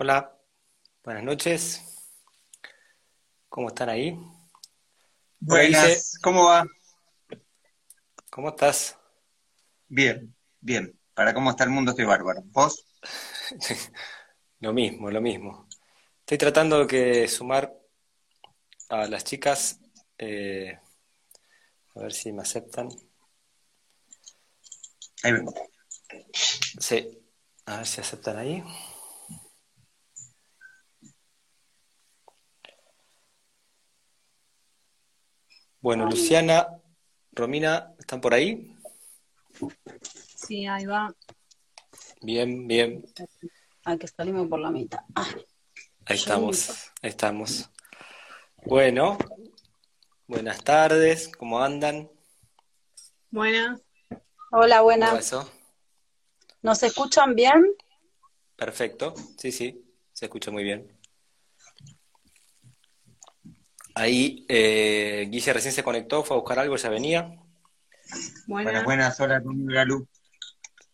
Hola, buenas noches. ¿Cómo están ahí? Buenas, ¿cómo va? ¿Cómo estás? Bien, bien. Para cómo está el mundo estoy bárbaro. ¿Vos? Lo mismo, lo mismo. Estoy tratando de sumar a las chicas, eh, a ver si me aceptan. Ahí vengo. Sí, a ver si aceptan ahí. Bueno, Luciana, Romina, ¿están por ahí? Sí, ahí va. Bien, bien. Hay que salirme por la mitad. Ah, Ahí estamos, ahí estamos. Bueno, buenas tardes, ¿cómo andan? Buenas. Hola, ¿Cómo va buenas. eso? ¿Nos escuchan bien? Perfecto, sí, sí, se escucha muy bien. Ahí, eh, Guille recién se conectó, fue a buscar algo, ya venía. Buenas, Buenas. buenas. Hola, Romina Lu.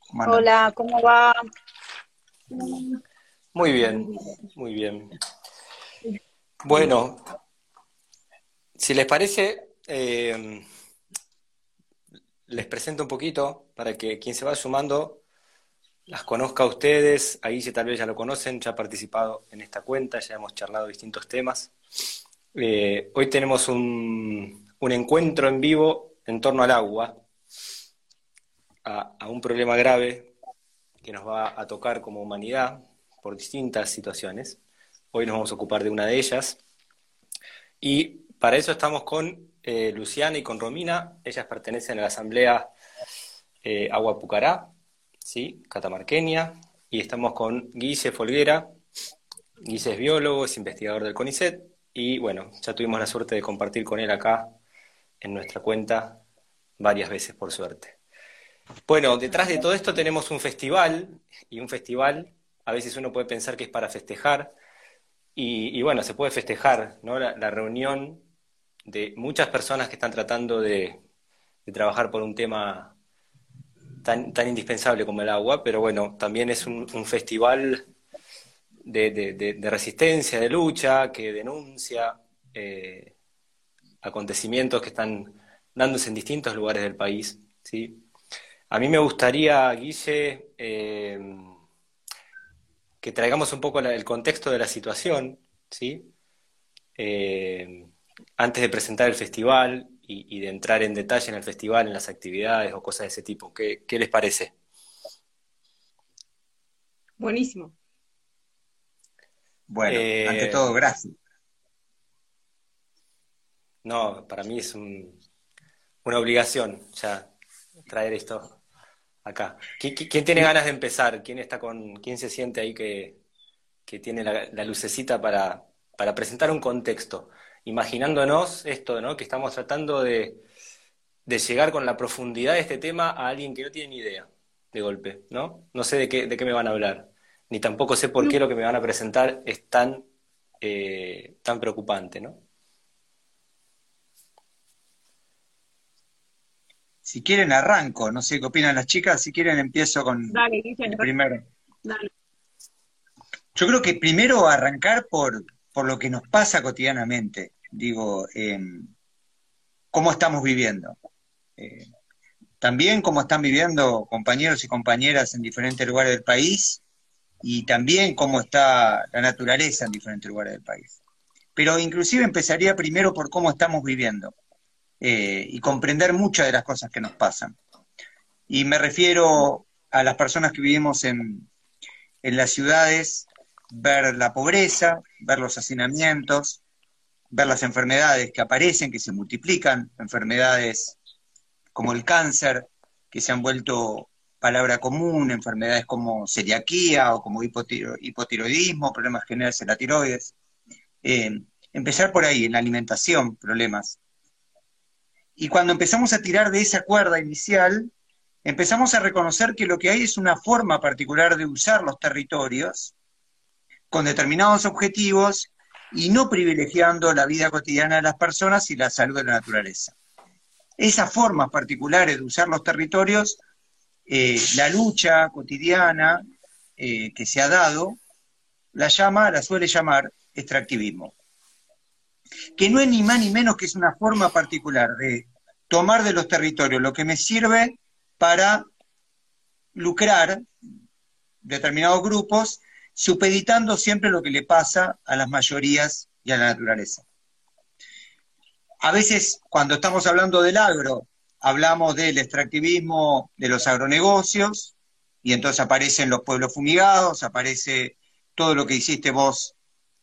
¿Cómo andan? Hola, ¿cómo va? Muy bien, muy bien. Bueno, si les parece, eh, les presento un poquito para que quien se va sumando las conozca a ustedes. A Guille tal vez ya lo conocen, ya ha participado en esta cuenta, ya hemos charlado distintos temas. Eh, hoy tenemos un, encuentro en vivo en torno al agua, a, a un problema grave que nos va a tocar como humanidad por distintas situaciones. Hoy nos vamos a ocupar de una de ellas. Y para eso estamos con eh, Luciana y con Romina. Ellas pertenecen a la Asamblea eh, Agua Pucará, ¿sí? catamarqueña. Y estamos con Guille Folguera. Guille es biólogo, es investigador del CONICET. Y bueno, ya tuvimos la suerte de compartir con él acá en nuestra cuenta varias veces, por suerte. Bueno, detrás de todo esto tenemos un festival, y un festival a veces uno puede pensar que es para festejar, y, bueno, se puede festejar, ¿no? La, reunión de muchas personas que están tratando de, trabajar por un tema tan, tan indispensable como el agua, pero bueno, también es un festival de, de- de- resistencia, de lucha, que denuncia eh, acontecimientos que están dándose en distintos lugares del país, ¿sí? A mí me gustaría, Guille, eh, que traigamos un poco el contexto de la situación, ¿sí? Eh, antes de presentar el festival y, y de entrar en detalle en el festival, en las actividades o cosas de ese tipo. ¿Qué, qué les parece? Buenísimo. Bueno, Eh, ante todo, gracias. No, para mí es un- una obligación ya traer esto acá. ¿Qui- qui- ¿Quién tiene ganas de empezar? ¿Quién está con, quién se siente ahí que, que tiene la, la lucecita para, para presentar un contexto? Imaginándonos esto, ¿no? Que estamos tratando de, de llegar con la profundidad de este tema a alguien que no tiene ni idea de golpe, ¿no? No sé de qué, de qué me van a hablar, ni tampoco sé por qué lo que me van a presentar es tan, eh, tan preocupante, ¿no? Si quieren, arranco. No sé qué opinan las chicas. Si quieren, empiezo con Dale, el primero. dale. Yo creo que primero arrancar por, por lo que nos pasa cotidianamente. Digo, eh, cómo estamos viviendo. Eh, también cómo están viviendo compañeros y compañeras en diferentes lugares del país y también cómo está la naturaleza en diferentes lugares del país. Pero inclusive empezaría primero por cómo estamos viviendo eh, y comprender muchas de las cosas que nos pasan. Y me refiero a las personas que vivimos en, en las ciudades, ver la pobreza, ver los hacinamientos, ver las enfermedades que aparecen, que se multiplican, enfermedades como el cáncer, que se han vuelto palabra común, enfermedades como celiaquía o como hipotiro- hipotiroidismo, problemas generales en la tiroides. Eh, empezar por ahí, en la alimentación, problemas. Y cuando empezamos a tirar de esa cuerda inicial, empezamos a reconocer que lo que hay es una forma particular de usar los territorios con determinados objetivos y no privilegiando la vida cotidiana de las personas y la salud de la naturaleza. Esas formas particulares de usar los territorios, eh, la lucha cotidiana eh, que se ha dado, la llama, la suele llamar extractivismo. Que no es ni más ni menos que es una forma particular de tomar de los territorios lo que me sirve para lucrar determinados grupos, supeditando siempre lo que le pasa a las mayorías y a la naturaleza. A veces, cuando estamos hablando del agro, hablamos del extractivismo de los agronegocios, y entonces aparecen los pueblos fumigados, aparece todo lo que hiciste vos,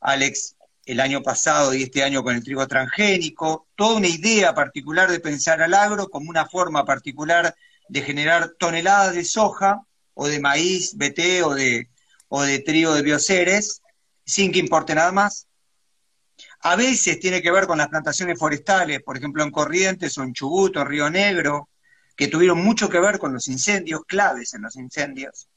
Alex, el año pasado y este año con el trigo transgénico, toda una idea particular de pensar al agro como una forma particular de generar toneladas de soja o de maíz, BT o de, o de trigo de bioceres, sin que importe nada más. A veces tiene que ver con las plantaciones forestales, por ejemplo en Corrientes o en Chubut o Río Negro, que tuvieron mucho que ver con los incendios, claves en los incendios.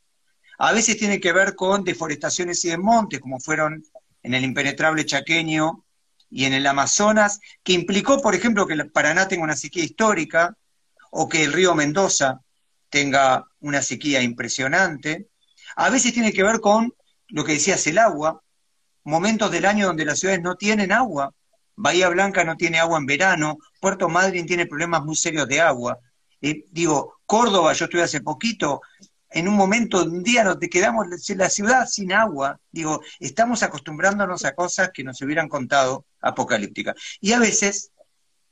A veces tiene que ver con deforestaciones y desmontes, como fueron en el impenetrable chaqueño y en el Amazonas, que implicó, por ejemplo, que el Paraná tenga una sequía histórica o que el río Mendoza tenga una sequía impresionante. A veces tiene que ver con lo que decías, el agua, momentos del año donde las ciudades no tienen agua. Bahía Blanca no tiene agua en verano, Puerto Madryn tiene problemas muy serios de agua. Eh, digo, Córdoba, yo estuve hace poquito, en un momento, un día nos quedamos la ciudad sin agua. Digo, estamos acostumbrándonos a cosas que nos hubieran contado apocalípticas. Y a veces,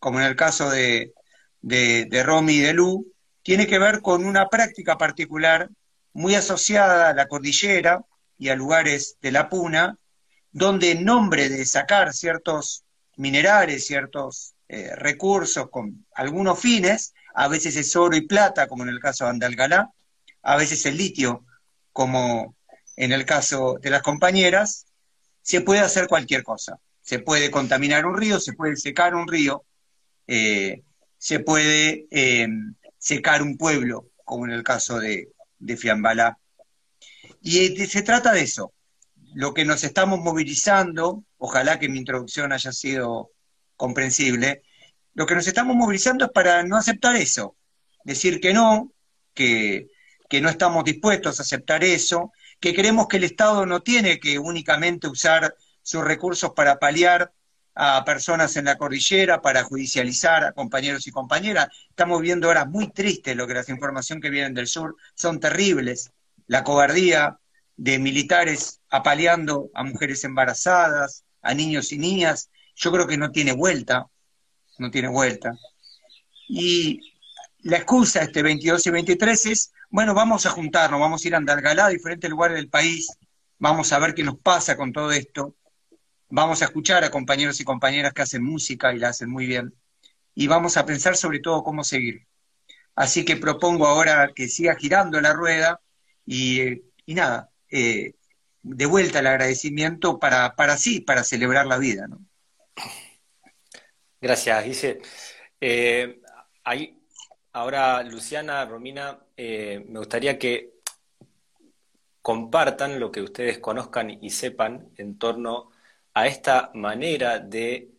como en el caso de, de, Romy y de Lu, tiene que ver con una práctica particular muy asociada a la cordillera y a lugares de la puna, donde en nombre de sacar ciertos minerales, ciertos eh, recursos con algunos fines, a veces es oro y plata, como en el caso de Andalgalá, a veces el litio, como en el caso de las compañeras, se puede hacer cualquier cosa. Se puede contaminar un río, se puede secar un río, eh, se puede eh, secar un pueblo, como en el caso de, de Fiambalá. Y se trata de eso. Lo que nos estamos movilizando, ojalá que mi introducción haya sido comprensible, lo que nos estamos movilizando es para no aceptar eso, decir que no, que no estamos dispuestos a aceptar eso, que creemos que el Estado no tiene que únicamente usar sus recursos para paliar a personas en la cordillera, para judicializar a compañeros y compañeras. Estamos viendo horas muy tristes lo que las informaciones que vienen del sur son terribles. La cobardía de militares apaleando a mujeres embarazadas, a niños y niñas, yo creo que no tiene vuelta, no tiene vuelta. Y la excusa este 22 y 23 es bueno, vamos a juntarnos, vamos a ir a Andalgalá, a diferentes lugares del país, vamos a ver qué nos pasa con todo esto, vamos a escuchar a compañeros y compañeras que hacen música y la hacen muy bien, y vamos a pensar sobre todo cómo seguir. Así que propongo ahora que siga girando la rueda y, nada, eh, de vuelta el agradecimiento para, para sí, para celebrar la vida. ¿no? Gracias, Dice. Eh, ahora, Luciana, Romina, eh, me gustaría que compartan lo que ustedes conozcan y sepan en torno a esta manera de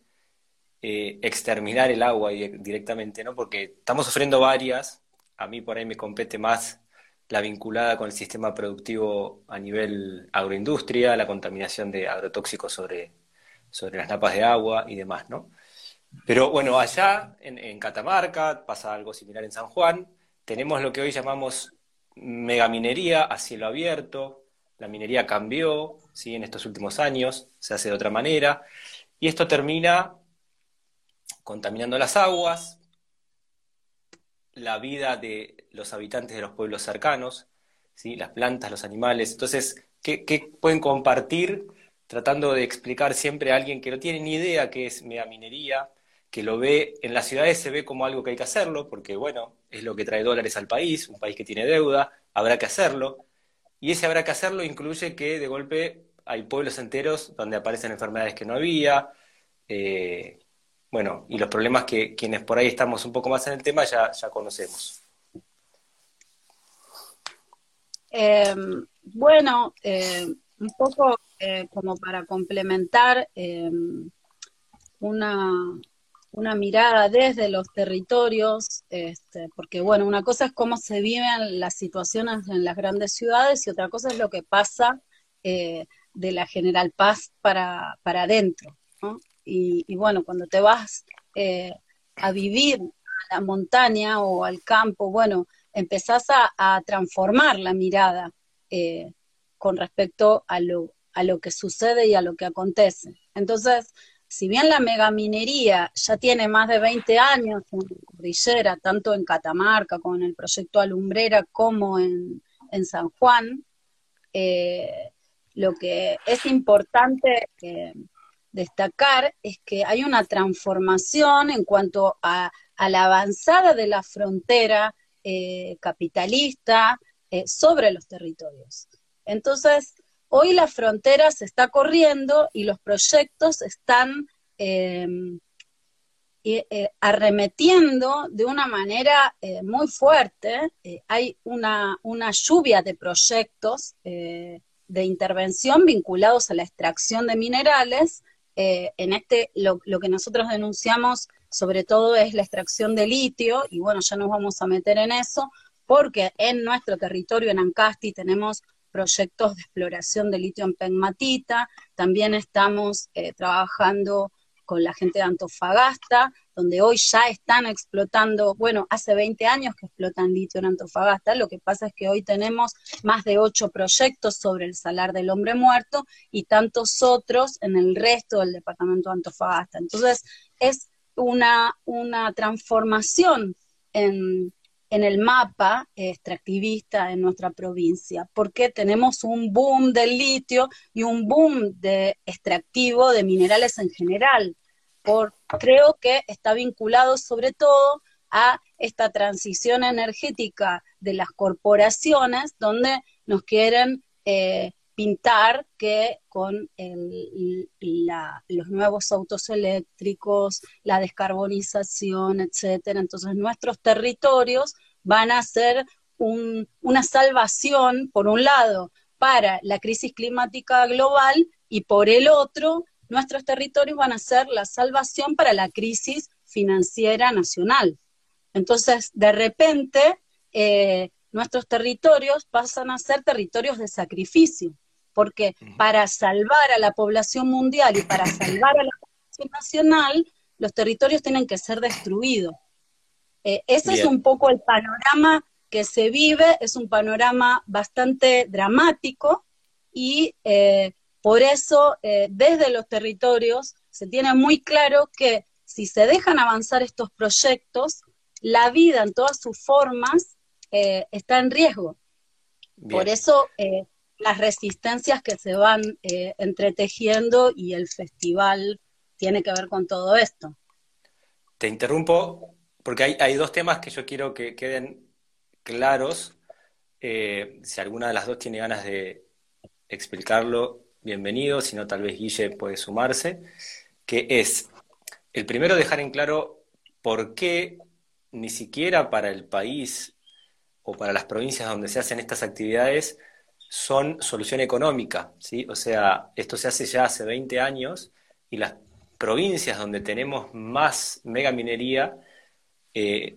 eh, exterminar el agua directamente, ¿no? Porque estamos sufriendo varias, a mí por ahí me compete más la vinculada con el sistema productivo a nivel agroindustria, la contaminación de agrotóxicos sobre, sobre las napas de agua y demás, ¿no? Pero bueno, allá en Catamarca pasa algo similar en San Juan, tenemos lo que hoy llamamos megaminería a cielo abierto. La minería cambió ¿sí? en estos últimos años, se hace de otra manera. Y esto termina contaminando las aguas, la vida de los habitantes de los pueblos cercanos, ¿sí? las plantas, los animales. Entonces, ¿qué, ¿qué, pueden compartir tratando de explicar siempre a alguien que no tiene ni idea qué es megaminería, que lo ve en las ciudades se ve como algo que hay que hacerlo, porque bueno, es lo que trae dólares al país, un país que tiene deuda, habrá que hacerlo. Y ese habrá que hacerlo incluye que de golpe hay pueblos enteros donde aparecen enfermedades que no había, eh, bueno, y los problemas que quienes por ahí estamos un poco más en el tema ya, conocemos. Em, bueno, em, un poco eh, como para complementar em, una, una mirada desde los territorios, este, porque bueno, una cosa es cómo se viven las situaciones en las grandes ciudades y otra cosa es lo que pasa eh, de la General Paz para, para adentro. Y, bueno, cuando te vas eh, a vivir a la montaña o al campo, bueno, empezás a, transformar la mirada eh, con respecto a lo, a lo que sucede y a lo que acontece. Entonces, si bien la megaminería ya tiene más de 20 años en cordillera, tanto en Catamarca como en el proyecto Alumbrera como en, San Juan, eh, lo que es importante destacar es que hay una transformación en cuanto a, la avanzada de la frontera eh, capitalista sobre los territorios. Entonces, Hoy la frontera se está corriendo y los proyectos están eh, eh, arremetiendo de una manera eh, muy fuerte. hay una, lluvia de proyectos de intervención vinculados a la extracción de minerales. En este, lo, lo que nosotros denunciamos sobre todo es la extracción de litio, y bueno, ya nos vamos a meter en eso, porque en nuestro territorio, en Ancasti, tenemos proyectos de exploración de litio en pegmatita, también estamos eh, trabajando con la gente de Antofagasta, donde hoy ya están explotando, bueno, hace 20 años que explotan litio en Antofagasta, lo que pasa es que hoy tenemos más de ocho proyectos sobre el salar del hombre muerto y tantos otros en el resto del departamento de Antofagasta. Entonces, es una, una transformación en, en el mapa extractivista en nuestra provincia, porque tenemos un boom del litio y un boom de extractivo de minerales en general. Por, creo que está vinculado sobre todo a esta transición energética de las corporaciones donde nos quieren eh, pintar que con los nuevos autos eléctricos, la descarbonización, etcétera, entonces nuestros territorios van a ser una salvación, por un lado, para la crisis climática global y por el otro, nuestros territorios van a ser la salvación para la crisis financiera nacional. Entonces, de repente, eh, nuestros territorios pasan a ser territorios de sacrificio porque para salvar a la población mundial y para salvar a la población nacional, los territorios tienen que ser destruidos. Eh, ese es un poco el panorama que se vive, es un panorama bastante dramático y eh, por eso eh, desde los territorios se tiene muy claro que si se dejan avanzar estos proyectos, la vida en todas sus formas está en riesgo. Por eso las resistencias que se van eh, entretejiendo y el festival tiene que ver con todo esto. Te interrumpo porque hay, dos temas que yo quiero que queden claros. Eh, si alguna de las dos tiene ganas de explicarlo, bienvenido, si no tal vez Guille puede sumarse, que es, el primero dejar en claro por qué ni siquiera para el país o para las provincias donde se hacen estas actividades son solución económica, ¿sí? O sea, esto se hace ya hace 20 años y las provincias donde tenemos más megaminería eh,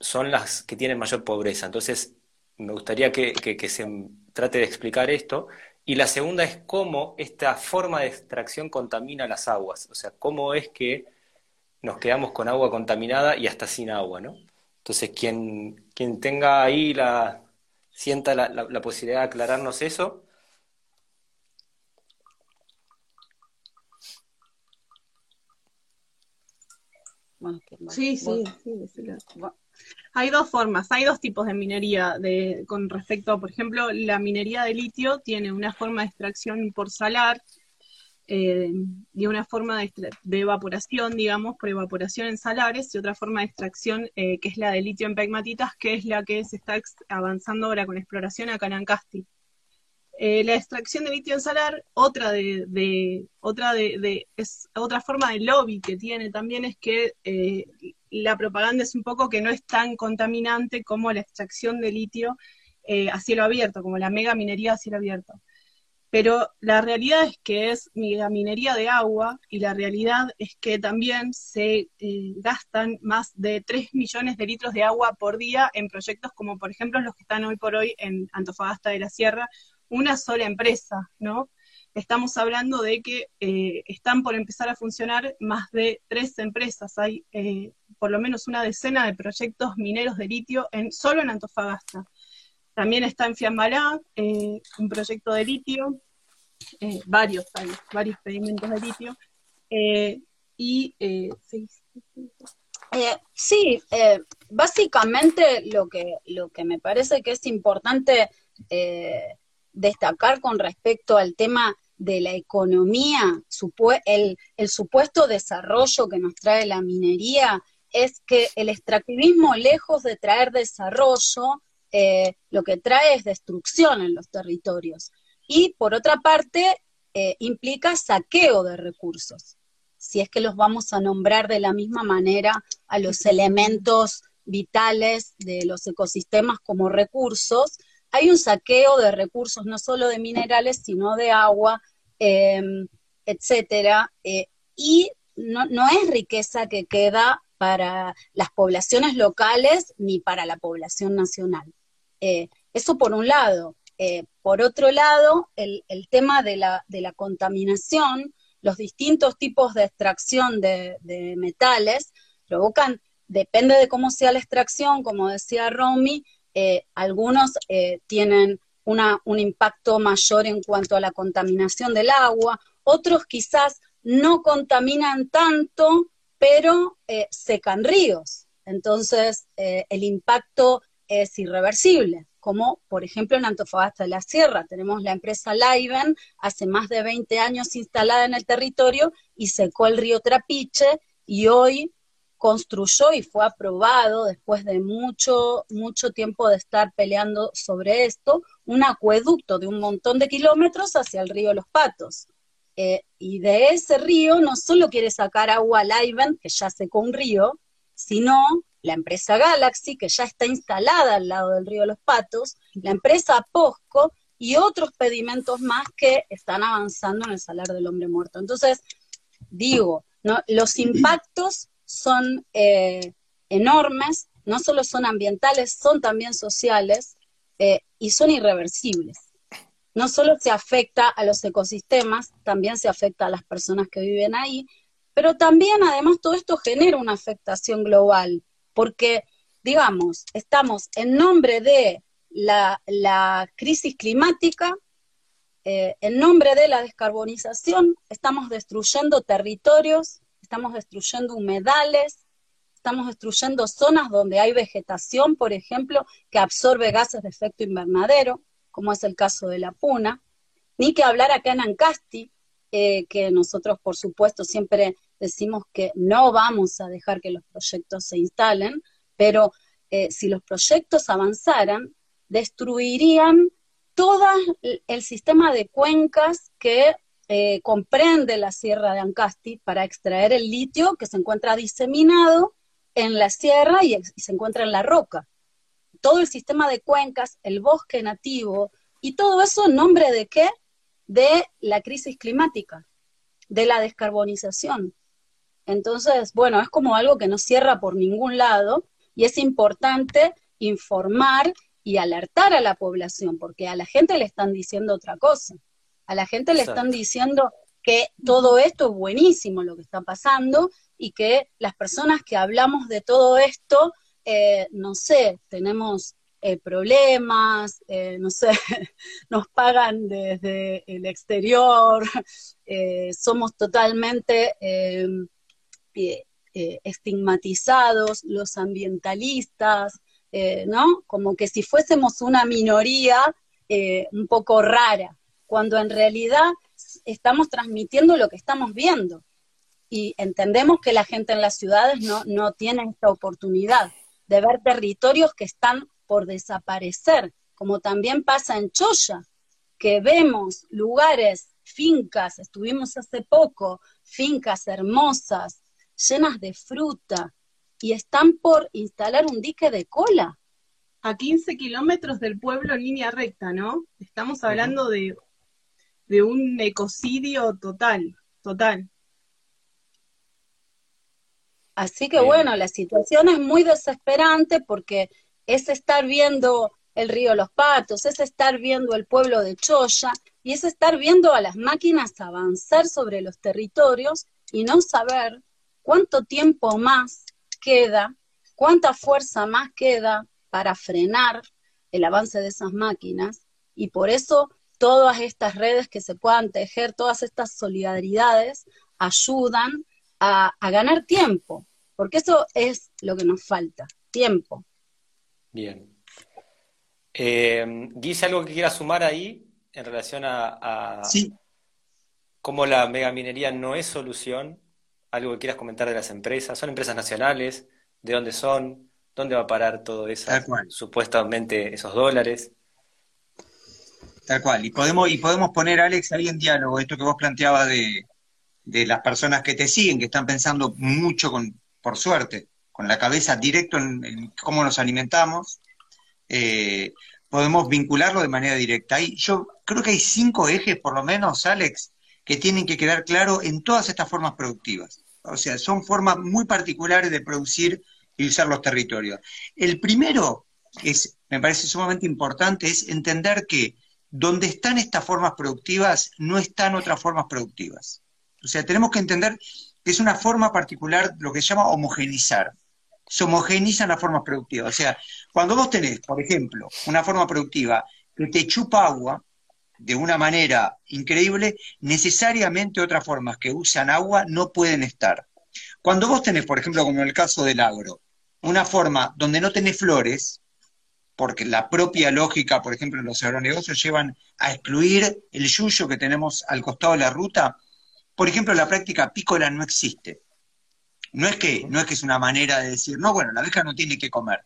son las que tienen mayor pobreza. Entonces, me gustaría que, se trate de explicar esto. Y la segunda es cómo esta forma de extracción contamina las aguas. O sea, cómo es que nos quedamos con agua contaminada y hasta sin agua, ¿no? Entonces, quien, quien tenga ahí la, sienta la, posibilidad de aclararnos eso. Sí, sí, sí, Hay dos formas, hay dos tipos de minería de, con respecto a, por ejemplo, la minería de litio tiene una forma de extracción por salar, eh, y una forma de, evaporación, digamos, por evaporación en salares, y otra forma de extracción que es la de litio en pegmatitas, que es la que se está avanzando ahora con exploración a Canancasti. Eh, la extracción de litio en salar, otra de, otra de, es otra forma de lobby que tiene también es que eh, la propaganda es un poco que no es tan contaminante como la extracción de litio a cielo abierto, como la mega minería a cielo abierto. Pero la realidad es que es minería de agua y la realidad es que también se eh, gastan más de 3 millones de litros de agua por día en proyectos como por ejemplo los que están hoy por hoy en Antofagasta de la Sierra, una sola empresa, ¿no? estamos hablando de que eh, están por empezar a funcionar más de tres empresas. Hay eh, por lo menos una decena de proyectos mineros de litio en, solo en Antofagasta. También está en Fiambalá eh, un proyecto de litio, varios, hay varios pedimentos de litio. y sí, básicamente lo que, lo que me parece que es importante destacar con respecto al tema de la economía, el, supuesto desarrollo que nos trae la minería, es que el extractivismo, lejos de traer desarrollo, eh, lo que trae es destrucción en los territorios. Y por otra parte, eh, implica saqueo de recursos, si es que los vamos a nombrar de la misma manera a los elementos vitales de los ecosistemas como recursos, hay un saqueo de recursos, no solo de minerales, sino de agua, em, etcétera, eh, y no, es riqueza que queda para las poblaciones locales ni para la población nacional. Eh, eso por un lado. Eh, por otro lado, el, tema de la, contaminación, los distintos tipos de extracción de, de metales provocan, depende de cómo sea la extracción, como decía Romy, eh, algunos eh, tienen un impacto mayor en cuanto a la contaminación del agua, otros quizás no contaminan tanto, pero eh, secan ríos. Entonces, el impacto es irreversible, como por ejemplo en Antofagasta de la Sierra. Tenemos la empresa Laiven, hace más de 20 años instalada en el territorio y secó el río Trapiche y hoy construyó y fue aprobado después de mucho, mucho tiempo de estar peleando sobre esto, un acueducto de un montón de kilómetros hacia el río Los Patos. Eh, y de ese río no solo quiere sacar agua al Ivan, que ya secó un río, sino la empresa Galaxy, que ya está instalada al lado del río Los Patos, la empresa Posco y otros pedimentos más que están avanzando en el salar del hombre muerto. Entonces, digo, ¿no? los impactos son eh, enormes, no solo son ambientales, son también sociales eh, y son irreversibles. No solo se afecta a los ecosistemas, también se afecta a las personas que viven ahí, pero también además todo esto genera una afectación global, porque, digamos, estamos en nombre de la, crisis climática, eh, en nombre de la descarbonización, estamos destruyendo territorios, estamos destruyendo humedales, estamos destruyendo zonas donde hay vegetación, por ejemplo, que absorbe gases de efecto invernadero, como es el caso de la puna, ni que hablar acá en Ancasti, eh, que nosotros, por supuesto, siempre decimos que no vamos a dejar que los proyectos se instalen, pero eh, si los proyectos avanzaran, destruirían todo el sistema de cuencas que eh, comprende la sierra de Ancasti para extraer el litio que se encuentra diseminado en la sierra y, se encuentra en la roca. Todo el sistema de cuencas, el bosque nativo y todo eso en nombre de qué? De la crisis climática, de la descarbonización. Entonces, bueno, es como algo que no cierra por ningún lado y es importante informar y alertar a la población, porque a la gente le están diciendo otra cosa. A la gente le están diciendo que todo esto es buenísimo lo que está pasando y que las personas que hablamos de todo esto, eh, no sé, tenemos eh, problemas, eh, no sé, nos pagan desde el exterior, somos totalmente estigmatizados, los ambientalistas, ¿no? Como que si fuésemos una minoría un poco rara cuando en realidad estamos transmitiendo lo que estamos viendo. Y entendemos que la gente en las ciudades no, no tiene esta oportunidad de ver territorios que están por desaparecer, como también pasa en Choya, que vemos lugares, fincas, estuvimos hace poco, fincas hermosas, llenas de fruta, y están por instalar un dique de cola. A 15 kilómetros del pueblo en línea recta, ¿no? Estamos hablando de de un ecocidio total, total. Así que bueno, la situación es muy desesperante porque es estar viendo el río Los Patos, es estar viendo el pueblo de Choya y es estar viendo a las máquinas avanzar sobre los territorios y no saber cuánto tiempo más queda, cuánta fuerza más queda para frenar el avance de esas máquinas y por eso todas estas redes que se puedan tejer, todas estas solidaridades ayudan a, ganar tiempo, porque eso es lo que nos falta, tiempo. Bien. Eh, Dice algo que quiera sumar ahí en relación a, cómo la megaminería no es solución, algo que quieras comentar de las empresas, son empresas nacionales, de dónde son, dónde va a parar todo eso, supuestamente esos dólares. Tal cual. Y podemos, y podemos poner, Alex, ahí en diálogo esto que vos planteabas de, las personas que te siguen, que están pensando mucho, con, por suerte, con la cabeza directo en, cómo nos alimentamos. Eh, podemos vincularlo de manera directa. Yo creo que hay cinco ejes, por lo menos, Alex, que tienen que quedar claros en todas estas formas productivas. O sea, son formas muy particulares de producir y usar los territorios. El primero, que es, me parece sumamente importante, es entender que donde están estas formas productivas no están otras formas productivas. O sea, tenemos que entender que es una forma particular, lo que se llama homogenizar. Se homogenizan las formas productivas. O sea, cuando vos tenés, por ejemplo, una forma productiva que te chupa agua de una manera increíble, necesariamente otras formas que usan agua no pueden estar. Cuando vos tenés, por ejemplo, como en el caso del agro, una forma donde no tenés flores, porque la propia lógica, por ejemplo, los agronegocios llevan a excluir el yuyo que tenemos al costado de la ruta. Por ejemplo, la práctica apícola no existe. No es que, no es que es una manera de decir, no, bueno, la abeja no tiene que comer.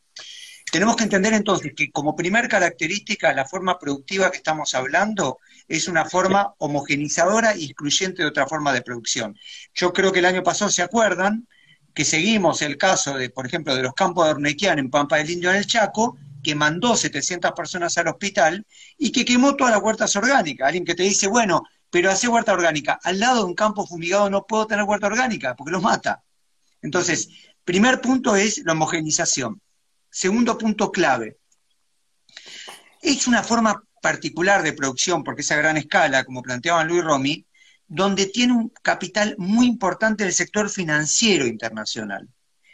Tenemos que entender entonces que como primer característica la forma productiva que estamos hablando es una forma homogenizadora y excluyente de otra forma de producción. Yo creo que el año pasado, ¿se acuerdan? Que seguimos el caso de, por ejemplo, de los campos de Ornequian en Pampa del Indio en el Chaco, que mandó 700 personas al hospital y que quemó todas las huertas orgánicas. Alguien que te dice, bueno, pero hace huerta orgánica. Al lado de un campo fumigado no puedo tener huerta orgánica porque los mata. Entonces, primer punto es la homogenización. Segundo punto clave. Es una forma particular de producción, porque es a gran escala, como planteaba Luis Romy, donde tiene un capital muy importante el sector financiero internacional.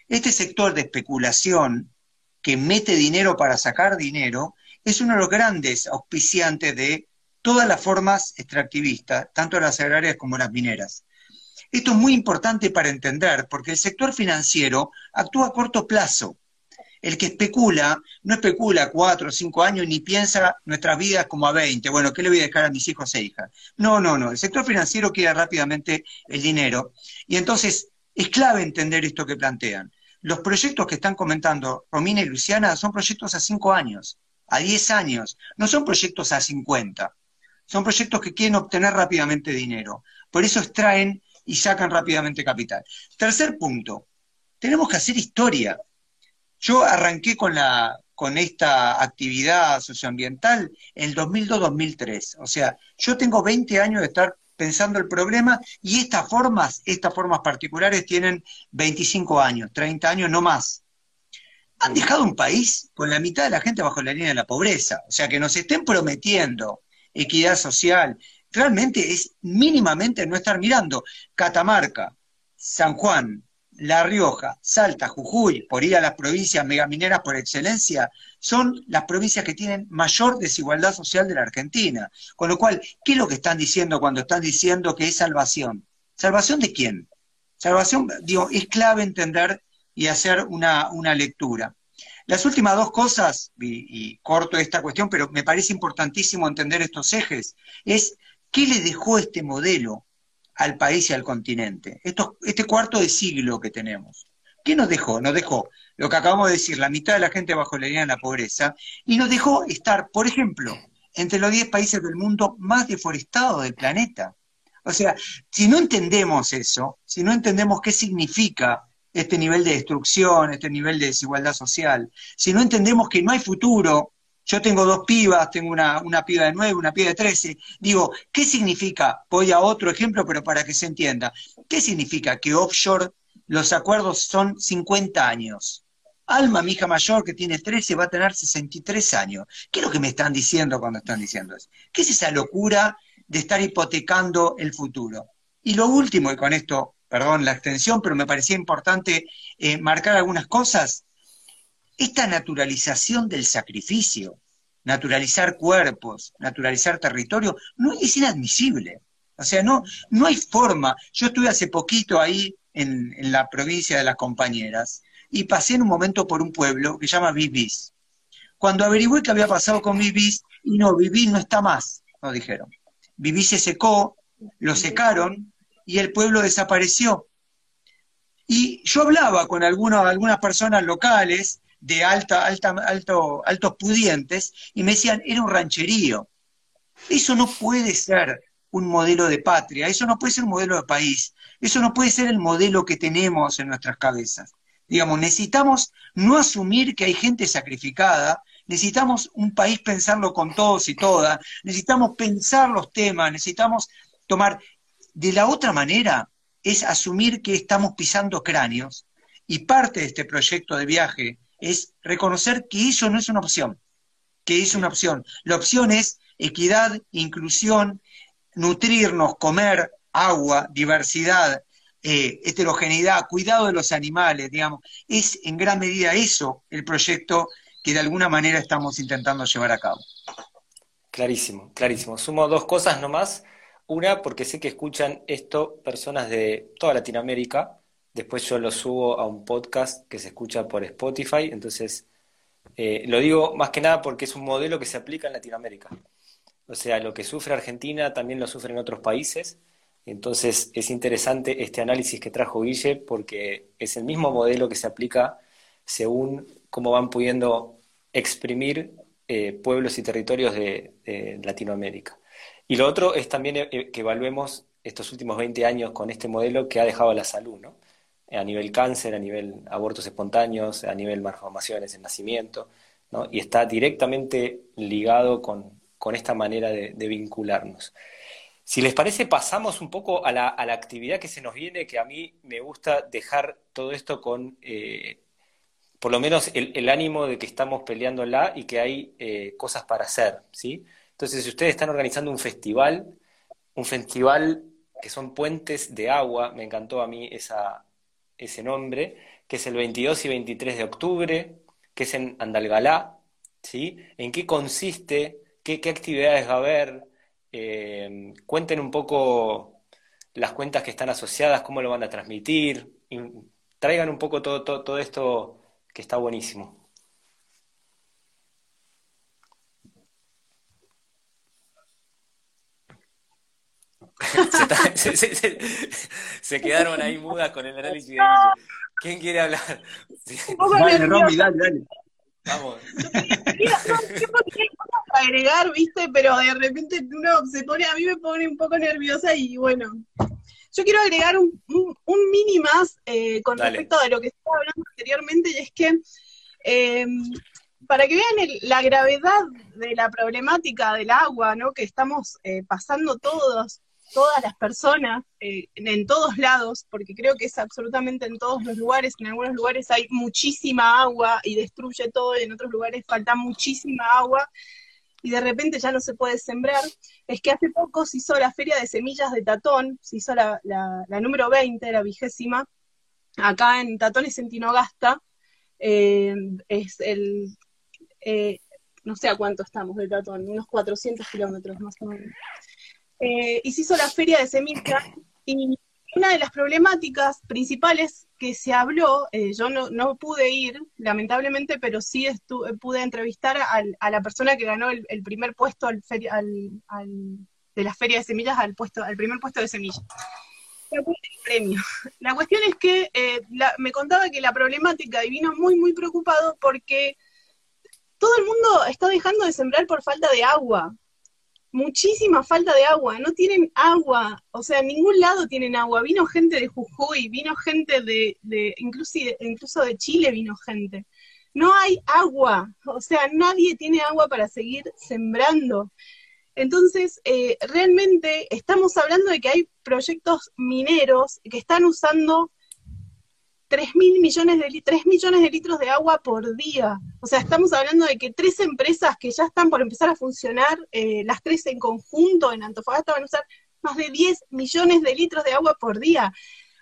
Este sector de especulación, que mete dinero para sacar dinero, es uno de los grandes auspiciantes de todas las formas extractivistas, tanto las agrarias como las mineras. Esto es muy importante para entender, porque el sector financiero actúa a corto plazo. El que especula, no especula cuatro o cinco años ni piensa nuestras vidas como a veinte. Bueno, ¿qué le voy a dejar a mis hijos e hijas? No, no, no. El sector financiero quiere rápidamente el dinero. Y entonces es clave entender esto que plantean. Los proyectos que están comentando Romina y Luciana son proyectos a cinco años, a diez años, no son proyectos a cincuenta. Son proyectos que quieren obtener rápidamente dinero. Por eso extraen y sacan rápidamente capital. Tercer punto, tenemos que hacer historia. Yo arranqué con, la, con esta actividad socioambiental en el 2002-2003. O sea, yo tengo 20 años de estar pensando el problema y estas formas, estas formas particulares tienen 25 años, 30 años, no más. Han dejado un país con la mitad de la gente bajo la línea de la pobreza. O sea, que nos estén prometiendo equidad social, realmente es mínimamente no estar mirando. Catamarca, San Juan, La Rioja, Salta, Jujuy, por ir a las provincias megamineras por excelencia, son las provincias que tienen mayor desigualdad social de la Argentina. Con lo cual, ¿qué es lo que están diciendo cuando están diciendo que es salvación? ¿Salvación de quién? Salvación, digo, es clave entender y hacer una, lectura. Las últimas dos cosas, y, corto esta cuestión, pero me parece importantísimo entender estos ejes, es qué le dejó este modelo al país y al continente, este cuarto de siglo que tenemos. ¿Qué nos dejó? Nos dejó lo que acabamos de decir, la mitad de la gente bajo la línea de la pobreza, y nos dejó estar, por ejemplo, entre los 10 países del mundo más deforestados del planeta. O sea, si no entendemos eso, si no entendemos qué significa este nivel de destrucción, este nivel de desigualdad social, si no entendemos que no hay futuro, yo tengo dos pibas, tengo una, una piba de nueve, una piba de trece, digo, ¿qué significa? Voy a otro ejemplo, pero para que se entienda, ¿qué significa que offshore los acuerdos son 50 años? Alma, mi hija mayor, que tiene 13, va a tener 63 años. ¿Qué es lo que me están diciendo cuando están diciendo eso? ¿Qué es esa locura de estar hipotecando el futuro? Y lo último, y con esto, perdón la extensión, pero me parecía importante eh, marcar algunas cosas, esta naturalización del sacrificio, naturalizar cuerpos, naturalizar territorio, no es inadmisible. O sea, no, no hay forma. Yo estuve hace poquito ahí en, la provincia de las compañeras y pasé en un momento por un pueblo que se llama Vivís. Cuando averigüé qué había pasado con Vivís, y no, Vivís no está más, nos dijeron. Vivís se secó, lo secaron y el pueblo desapareció. Y yo hablaba con algunas personas locales de alta, alta, alto, altos pudientes y me decían, era un rancherío. Eso no puede ser un modelo de patria, eso no puede ser un modelo de país, eso no puede ser el modelo que tenemos en nuestras cabezas. Digamos, necesitamos no asumir que hay gente sacrificada, necesitamos un país pensarlo con todos y todas, necesitamos pensar los temas, necesitamos tomar... De la otra manera es asumir que estamos pisando cráneos y parte de este proyecto de viaje es reconocer que eso no es una opción, que es una opción. La opción es equidad, inclusión, nutrirnos, comer, agua, diversidad, eh, heterogeneidad, cuidado de los animales, digamos. Es en gran medida eso el proyecto que de alguna manera estamos intentando llevar a cabo. Clarísimo, clarísimo. Sumo dos cosas nomás. Una, porque sé que escuchan esto personas de toda Latinoamérica. Después yo lo subo a un podcast que se escucha por Spotify. Entonces, eh, lo digo más que nada porque es un modelo que se aplica en Latinoamérica. O sea, lo que sufre Argentina también lo sufren otros países. Entonces es interesante este análisis que trajo Guille porque es el mismo modelo que se aplica según cómo van pudiendo exprimir eh, pueblos y territorios de, Latinoamérica. Y lo otro es también eh, que evaluemos estos últimos 20 años con este modelo que ha dejado la salud, ¿no? A nivel cáncer, a nivel abortos espontáneos, a nivel malformaciones en nacimiento, ¿no? Y está directamente ligado con, con esta manera de, vincularnos. Si les parece, pasamos un poco a la, actividad que se nos viene, que a mí me gusta dejar todo esto con, eh, por lo menos, el, ánimo de que estamos peleándola y que hay eh, cosas para hacer, ¿sí? Entonces, si ustedes están organizando un festival, un festival que son puentes de agua, me encantó a mí esa, ese nombre, que es el 22 y 23 de octubre, que es en Andalgalá, ¿sí? ¿En qué consiste? ¿Qué, actividades va a haber? Eh, cuenten un poco las cuentas que están asociadas, cómo lo van a transmitir. traigan un poco todo, todo, esto que está buenísimo. se, quedaron ahí mudas con el análisis de ¿Quién quiere hablar? Dale, Romy, dale, dale. Vamos. agregar, viste, pero de repente uno se pone, a mí me pone un poco nerviosa y bueno. Yo quiero agregar un, un, mini más eh, con respecto a lo que estaba hablando anteriormente, y es que em, para que vean la gravedad de la problemática del agua, ¿no? Que estamos eh, pasando todos, todas las personas, eh, en, todos lados, porque creo que es absolutamente en todos los lugares, en algunos lugares hay muchísima agua y destruye todo, y en otros lugares falta muchísima agua y de repente ya no se puede sembrar, es que hace poco se hizo la feria de semillas de Tatón, se hizo la, número 20, la vigésima, acá en Tatón y Centinogasta, eh, es el, eh, no sé a cuánto estamos de Tatón, unos 400 kilómetros más o menos. Eh, y se hizo la feria de semillas y una de las problemáticas principales que se habló, eh, yo no, pude ir, lamentablemente, pero sí pude entrevistar a la persona que ganó el, primer puesto al, de la feria de semillas al, puesto, al primer puesto de semillas. premio. La cuestión es que eh, me contaba que la problemática, y vino muy, muy preocupado porque todo el mundo está dejando de sembrar por falta de agua muchísima falta de agua, no tienen agua, o sea, en ningún lado tienen agua. Vino gente de Jujuy, vino gente de, de incluso de Chile vino gente. No hay agua, o sea, nadie tiene agua para seguir sembrando. Entonces, eh, realmente estamos hablando de que hay proyectos mineros que están usando 3 mil millones de, 3 millones de litros de agua por día. O sea, estamos hablando de que tres empresas que ya están por empezar a funcionar, eh, las tres en conjunto en Antofagasta van a usar más de 10 millones de litros de agua por día.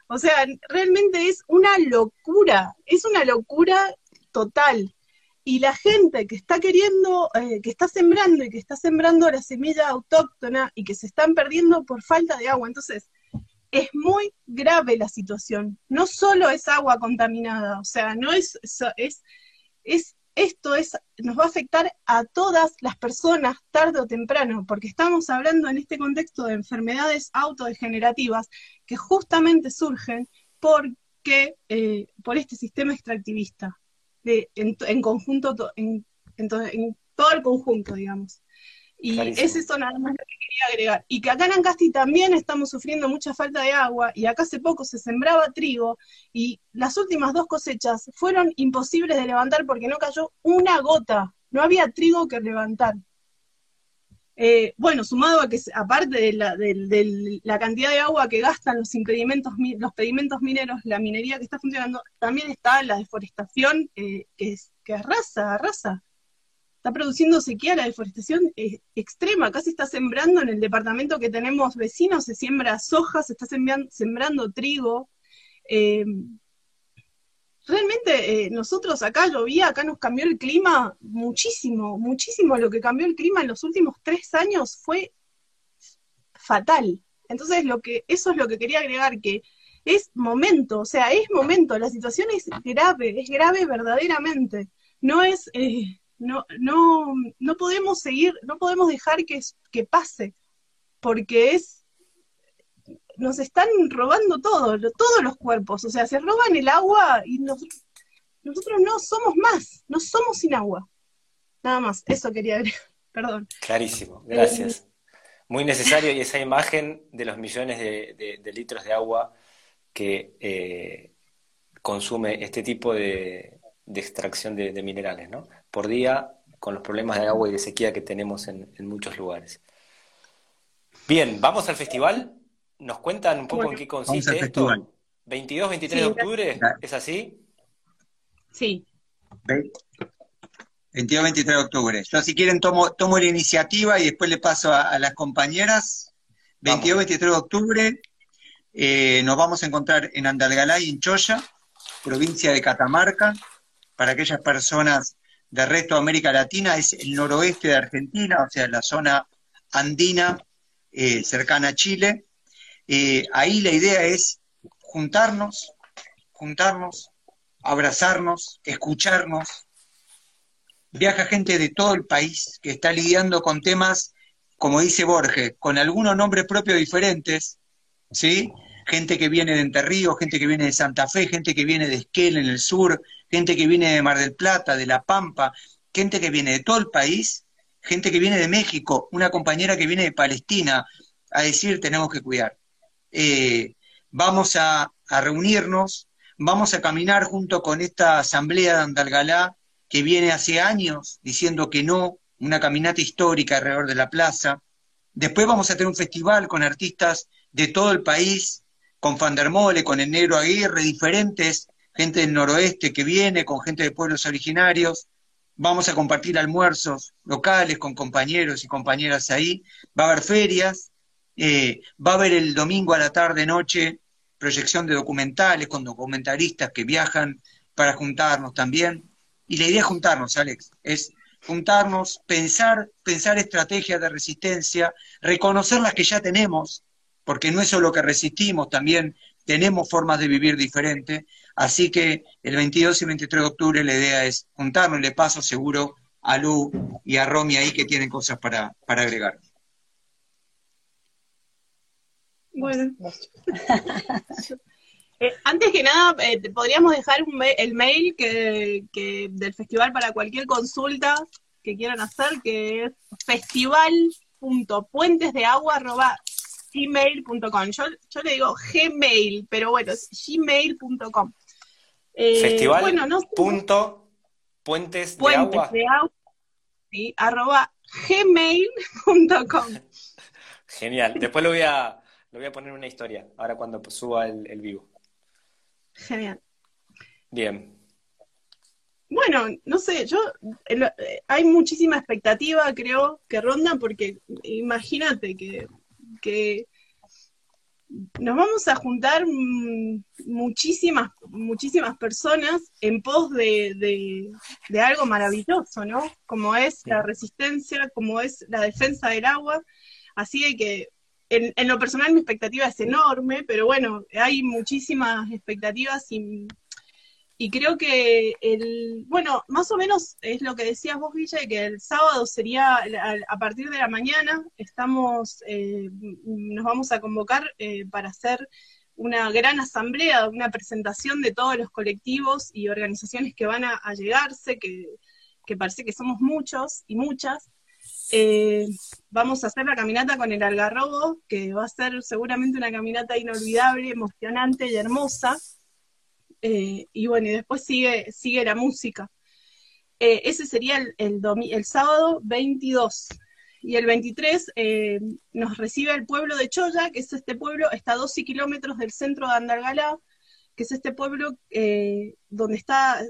O sea, realmente es una locura, es una locura total. Y la gente que está queriendo, eh, que está sembrando y que está sembrando la semilla autóctona y que se están perdiendo por falta de agua. Entonces, es muy grave la situación. No solo es agua contaminada, o sea, no es, es, es esto es, nos va a afectar a todas las personas tarde o temprano, porque estamos hablando en este contexto de enfermedades autodegenerativas que justamente surgen porque, eh, por este sistema extractivista, en, conjunto, en, en, todo el conjunto, digamos. Y es eso nada más lo que quería agregar. Y que acá en Ancasti también estamos sufriendo mucha falta de agua, y acá hace poco se sembraba trigo, y las últimas dos cosechas fueron imposibles de levantar porque no cayó una gota, no había trigo que levantar. Eh, bueno, sumado a que aparte de la, de, la, cantidad de agua que gastan los impedimentos, los pedimentos mineros, la minería que está funcionando, también está la deforestación eh, que, es, que arrasa, arrasa está produciendo sequía, la deforestación es extrema, casi está sembrando en el departamento que tenemos vecinos, se siembra soja, se está sembrando, trigo. Eh, realmente eh, nosotros acá llovía, acá nos cambió el clima muchísimo, muchísimo. Lo que cambió el clima en los últimos tres años fue fatal. Entonces, lo que, eso es lo que quería agregar, que es momento, o sea, es momento, la situación es grave, es grave verdaderamente. No es, eh, no, no, no podemos seguir, no podemos dejar que, que pase, porque es, nos están robando todo, todos los cuerpos, o sea, se roban el agua y nosotros no somos más, no somos sin agua. Nada más, eso quería agregar, perdón. Clarísimo, gracias. Muy necesario y esa imagen de los millones de, litros de agua que eh, consume este tipo de, de extracción de, minerales, ¿no? Por día, con los problemas de agua y de sequía que tenemos en, muchos lugares. Bien, vamos al festival. ¿Nos cuentan un poco en qué consiste esto? 22, 23 de octubre, ¿es así? Sí. 22, 23 de octubre. Yo si quieren tomo, tomo la iniciativa y después le paso a, las compañeras. 22, 23 de octubre eh, nos vamos a encontrar en Andalgalá y en Choya, provincia de Catamarca para aquellas personas del resto de América Latina, es el noroeste de Argentina, o sea, la zona andina eh, cercana a Chile. Eh, ahí la idea es juntarnos, juntarnos, abrazarnos, escucharnos. Viaja gente de todo el país que está lidiando con temas, como dice Borges, con algunos nombres propios diferentes, ¿sí? Gente que viene de Entre Ríos, gente que viene de Santa Fe, gente que viene de Esquel en el sur, gente que viene de Mar del Plata, de La Pampa, gente que viene de todo el país, gente que viene de México, una compañera que viene de Palestina, a decir tenemos que cuidar. Eh, vamos a, reunirnos, vamos a caminar junto con esta asamblea de Andalgalá que viene hace años diciendo que no, una caminata histórica alrededor de la plaza. Después vamos a tener un festival con artistas de todo el país, con Fandermole, con el Negro Aguirre, diferentes gente del noroeste que viene, con gente de pueblos originarios. Vamos a compartir almuerzos locales con compañeros y compañeras ahí. Va a haber ferias. Eh, va a haber el domingo a la tarde, noche, proyección de documentales con documentaristas que viajan para juntarnos también. Y la idea es juntarnos, Alex, es juntarnos, pensar, pensar estrategias de resistencia, reconocer las que ya tenemos, porque no es solo que resistimos, también tenemos formas de vivir diferentes, así que el 22 y 23 de octubre la idea es juntarnos, le paso seguro a Lu y a Romy ahí que tienen cosas para, para agregar. Bueno. Eh, antes que nada, eh, podríamos dejar el mail que, del festival para cualquier consulta que quieran hacer, que es festival.puentesdeagua.com gmail.com. Yo, yo le digo gmail, pero bueno, es gmail.com. Eh, Festival. Bueno, no punto puentes, de agua. sí, arroba gmail.com. Genial. Después lo voy a lo voy a poner en una historia, ahora cuando suba el, vivo. Genial. Bien. Bueno, no sé, yo eh, hay muchísima expectativa, creo, que ronda, porque imagínate que, que nos vamos a juntar muchísimas, muchísimas personas en pos de, de, algo maravilloso, ¿no? Como es la resistencia, como es la defensa del agua. Así que en, en, lo personal mi expectativa es enorme, pero bueno, hay muchísimas expectativas y y creo que el, bueno, más o menos es lo que decías vos, Guille, que el sábado sería a, partir de la mañana, estamos, eh, nos vamos a convocar eh, para hacer una gran asamblea, una presentación de todos los colectivos y organizaciones que van a, llegarse, que, parece que somos muchos y muchas. Eh, vamos a hacer la caminata con el algarrobo, que va a ser seguramente una caminata inolvidable, emocionante y hermosa. Eh, y bueno, y después sigue, sigue la música. Eh, ese sería el, el, sábado 22. Y el 23 eh, nos recibe el pueblo de Choya, que es este pueblo, está a 12 kilómetros del centro de Andalgalá, que es este pueblo donde está,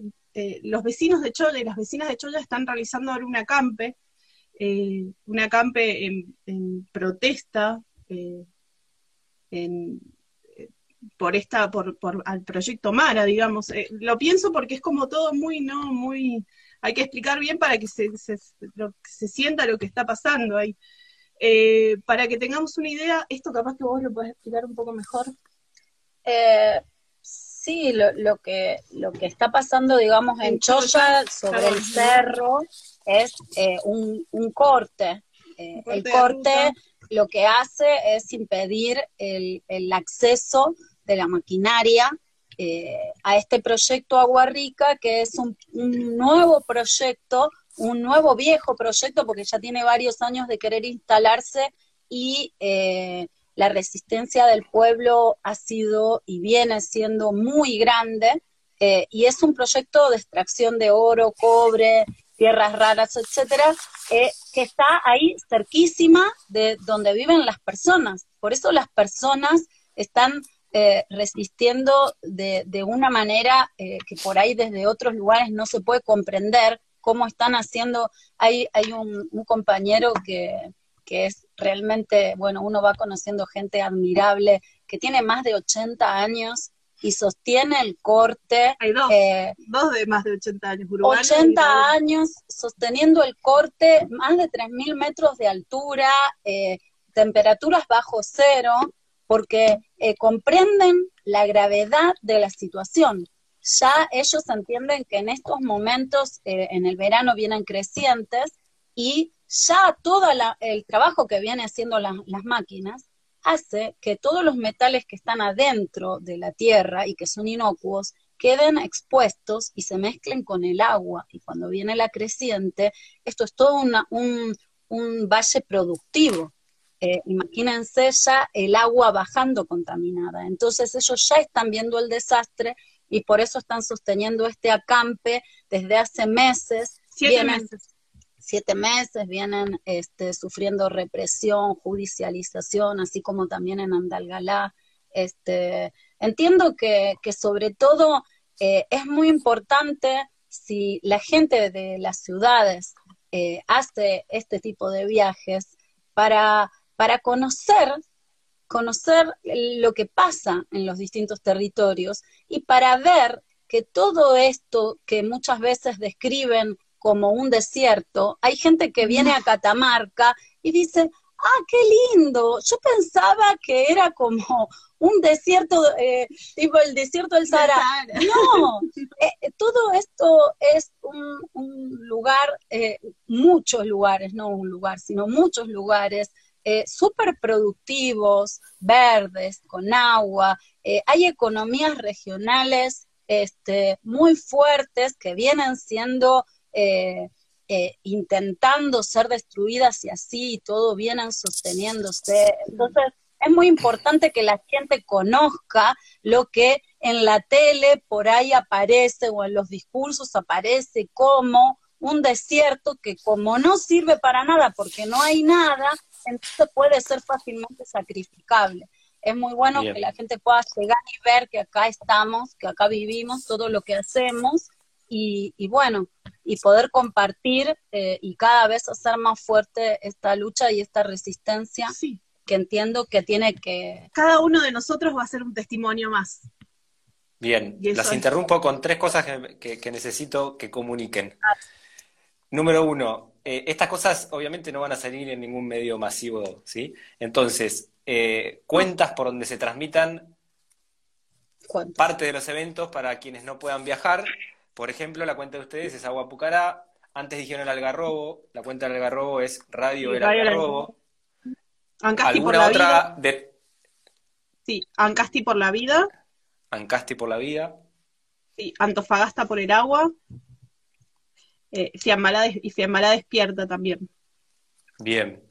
los vecinos de Choya y las vecinas de Choya están realizando ahora un acampe, un acampe en, en protesta, en, por esta, por, por al proyecto Mara, digamos. Eh, lo pienso porque es como todo muy, no, muy, hay que explicar bien para que se, se, se sienta lo que está pasando ahí. Eh, para que tengamos una idea, esto capaz que vos lo podés explicar un poco mejor. Eh, sí, lo, lo, que, lo que está pasando, digamos, en, Choya, sobre el cerro, es un, un, corte. el corte lo que hace es impedir el, el acceso de la maquinaria eh, a este proyecto Agua Rica, que es un, nuevo proyecto, un nuevo viejo proyecto, porque ya tiene varios años de querer instalarse y eh, la resistencia del pueblo ha sido y viene siendo muy grande. Eh, y es un proyecto de extracción de oro, cobre, tierras raras, etcétera, que está ahí cerquísima de donde viven las personas. Por eso las personas están eh, resistiendo de, de, una manera eh, que por ahí desde otros lugares no se puede comprender cómo están haciendo. Hay, hay un, compañero que, que, es realmente, bueno, uno va conociendo gente admirable, que tiene más de 80 años y sostiene el corte. Hay dos, eh, dos de más de 80 años. 80 años sosteniendo el corte, más de 3.000 metros de altura, temperaturas bajo cero porque eh, comprenden la gravedad de la situación. Ya ellos entienden que en estos momentos, eh, en el verano, vienen crecientes y ya todo el trabajo que vienen haciendo las máquinas hace que todos los metales que están adentro de la tierra y que son inocuos queden expuestos y se mezclen con el agua. Y cuando viene la creciente, esto es todo un, un valle productivo eh, imagínense ya el agua bajando contaminada. Entonces ellos ya están viendo el desastre y por eso están sosteniendo este acampe desde hace meses. Siete meses. Siete meses vienen este, sufriendo represión, judicialización, así como también en Andalgalá. Este, entiendo que, sobre todo eh, es muy importante si la gente de las ciudades eh, hace este tipo de viajes para para conocer, conocer lo que pasa en los distintos territorios y para ver que todo esto que muchas veces describen como un desierto, hay gente que viene a Catamarca y dice, ah, qué lindo, yo pensaba que era como un desierto, eh, tipo el desierto del Sahara. No, eh, todo esto es un, lugar, eh, muchos lugares, no un lugar, sino muchos lugares eh, súper productivos, verdes, con agua. Eh, hay economías regionales este, muy fuertes que vienen siendo, eh, intentando ser destruidas y así todo vienen sosteniéndose. Entonces, es muy importante que la gente conozca lo que en la tele por ahí aparece o en los discursos aparece como un desierto que como no sirve para nada porque no hay nada, entonces puede ser fácilmente sacrificable. es muy bueno que la gente pueda llegar y ver que acá estamos, que acá vivimos, todo lo que hacemos y, bueno, y poder compartir eh, y cada vez hacer más fuerte esta lucha y esta resistencia que entiendo que tiene que... Cada uno de nosotros va a ser un testimonio más. Bien, las interrumpo con tres cosas que, necesito que comuniquen. Número uno, eh, estas cosas obviamente no van a salir en ningún medio masivo, ¿sí? Entonces, eh, cuentas por donde se transmitan parte de los eventos para quienes no puedan viajar. Por ejemplo, la cuenta de ustedes es Agua Pucará. Antes dijeron el Algarrobo. La cuenta del Algarrobo es Radio El Algarrobo. Ancasti por la otra vida? Sí, Ancasti por la vida. Ancasti por la vida. Sí, Antofagasta por el agua. Eh, y Fiambalá despierta también. Bien.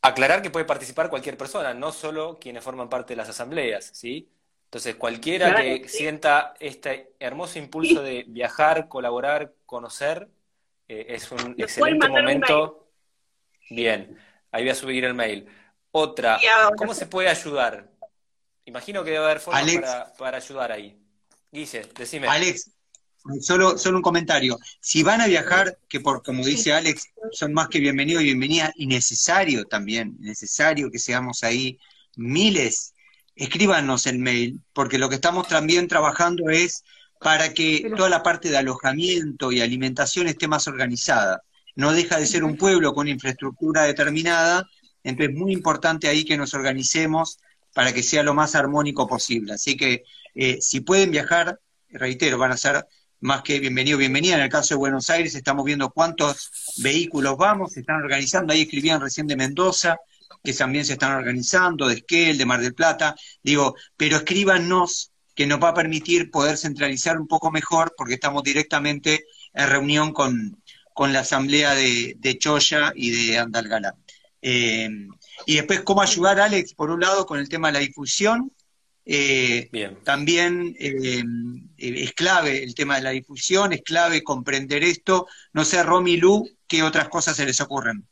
Aclarar que puede participar cualquier persona, no solo quienes forman parte de las asambleas, ¿sí? Entonces, cualquiera que sienta este hermoso impulso de viajar, colaborar, conocer, eh, es un excelente momento. Bien, ahí voy a subir el mail. Otra, ¿cómo se puede ayudar? Imagino que debe haber formas para, para, ayudar ahí. Guille, decime. Alex, Solo, solo un comentario. Si van a viajar, que por como dice Alex, son más que bienvenidos y bienvenidas, y necesario también, necesario que seamos ahí miles, escríbanos el mail, porque lo que estamos también trabajando es para que toda la parte de alojamiento y alimentación esté más organizada. No deja de ser un pueblo con infraestructura determinada, entonces es muy importante ahí que nos organicemos para que sea lo más armónico posible. Así que eh, si pueden viajar, reitero, van a ser más que bienvenido, bienvenida. En el caso de Buenos Aires estamos viendo cuántos vehículos vamos, se están organizando, ahí escribían recién de Mendoza, que también se están organizando, de Esquel, de Mar del Plata, digo, pero escríbanos que nos va a permitir poder centralizar un poco mejor, porque estamos directamente en reunión con, con la asamblea de, Choya y de Andalgalá. Eh, y después, ¿cómo ayudar, Alex? Por un lado, con el tema de la difusión, eh, también eh, es clave el tema de la difusión, es clave comprender esto. No sé, Romy Lu, ¿qué otras cosas se les ocurren?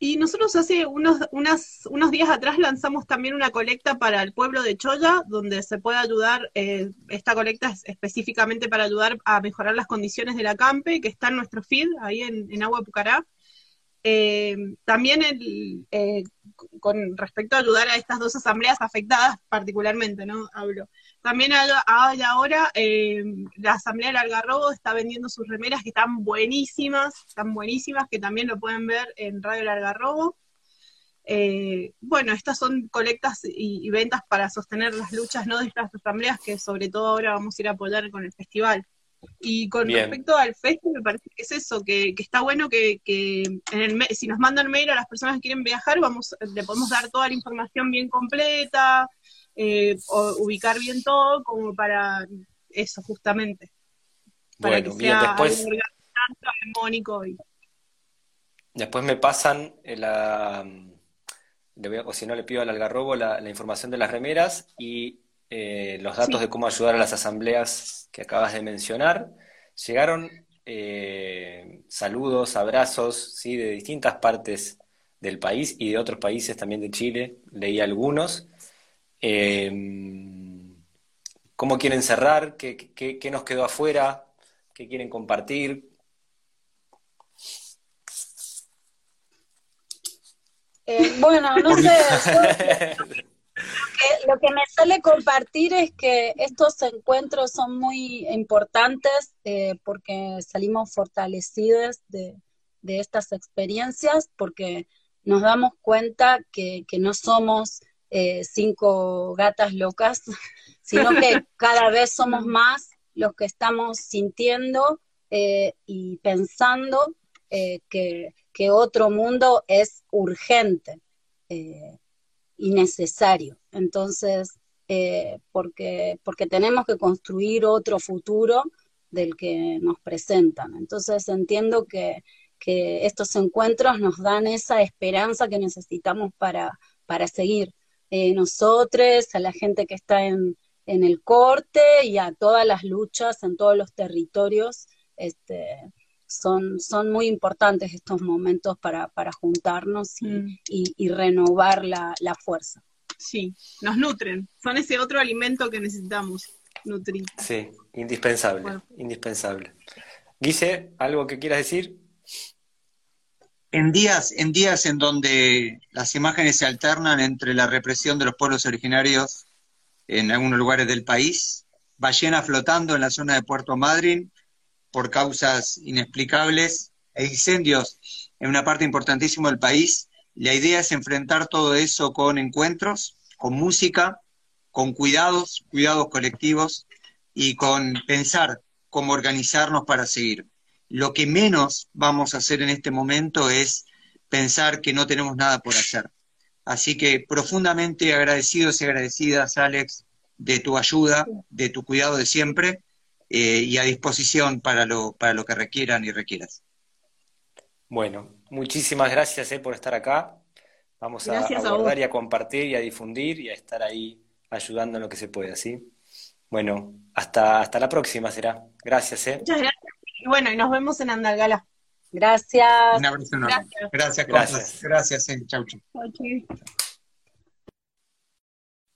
Y nosotros hace unos, unos días atrás lanzamos también una colecta para el pueblo de Choya, donde se puede ayudar, eh, esta colecta es específicamente para ayudar a mejorar las condiciones del acampe, que está en nuestro feed, ahí en, en Agua Pucará. Eh, también el, eh, con respecto a ayudar a estas dos asambleas afectadas particularmente, ¿no? Hablo. También ahora eh, la Asamblea del Algarrobo está vendiendo sus remeras que están buenísimas, están buenísimas, que también lo pueden ver en Radio El Algarrobo. bueno, estas son colectas y, y, ventas para sostener las luchas ¿no? de estas asambleas que sobre todo ahora vamos a ir a apoyar con el festival. Y con respecto al festival, me parece que es eso, que, está bueno que, en el, si nos mandan mail a las personas que quieren viajar, vamos, le podemos dar toda la información bien completa, eh, ubicar bien todo, como para eso, justamente. Para que sea después, armónico. Y... Después me pasan la, o si no le pido al algarrobo la, la información de las remeras y eh, los datos de cómo ayudar a las asambleas que acabas de mencionar. Llegaron eh, saludos, abrazos, ¿sí? de distintas partes del país y de otros países también de Chile, leí algunos. Em, ¿Cómo quieren cerrar? ¿Qué, qué, nos quedó afuera? ¿Qué quieren compartir? Eh, bueno, no sé. lo que me sale compartir es que estos encuentros son muy importantes eh, porque salimos fortalecidos de, estas experiencias, porque nos damos cuenta que, no somos eh, cinco gatas locas, sino que cada vez somos más los que estamos sintiendo eh, y pensando que, que, otro mundo es urgente y necesario. Entonces, eh, porque, porque tenemos que construir otro futuro del que nos presentan. Entonces entiendo que, estos encuentros nos dan esa esperanza que necesitamos para, para seguir. Eh, nosotros, a la gente que está en, en, el corte y a todas las luchas en todos los territorios, este, son, son muy importantes estos momentos para, para juntarnos y, mm. renovar la, fuerza. Sí, nos nutren, son ese otro alimento que necesitamos nutrir. Sí, indispensable, indispensable. Guise, ¿algo que quieras decir? En días, en días en donde las imágenes se alternan entre la represión de los pueblos originarios en algunos lugares del país, ballena flotando en la zona de Puerto Madryn por causas inexplicables e incendios en una parte importantísima del país, la idea es enfrentar todo eso con encuentros, con música, con cuidados, cuidados colectivos y con pensar cómo organizarnos para seguir. Lo que menos vamos a hacer en este momento es pensar que no tenemos nada por hacer. Así que profundamente agradecidos y agradecidas, Alex, de tu ayuda, de tu cuidado de siempre eh, y a disposición para lo, para lo que requieran y requieras. Bueno, muchísimas gracias eh, por estar acá. Vamos a, abordar y a compartir y a difundir y a estar ahí ayudando en lo que se pueda, ¿sí? Bueno, hasta, hasta la próxima será. Gracias, ¿eh? Muchas gracias. Y bueno, y nos vemos en Andalgala. Gracias. Un abrazo enorme. Gracias, gracias. Gracias, gracias eh. chau, chau.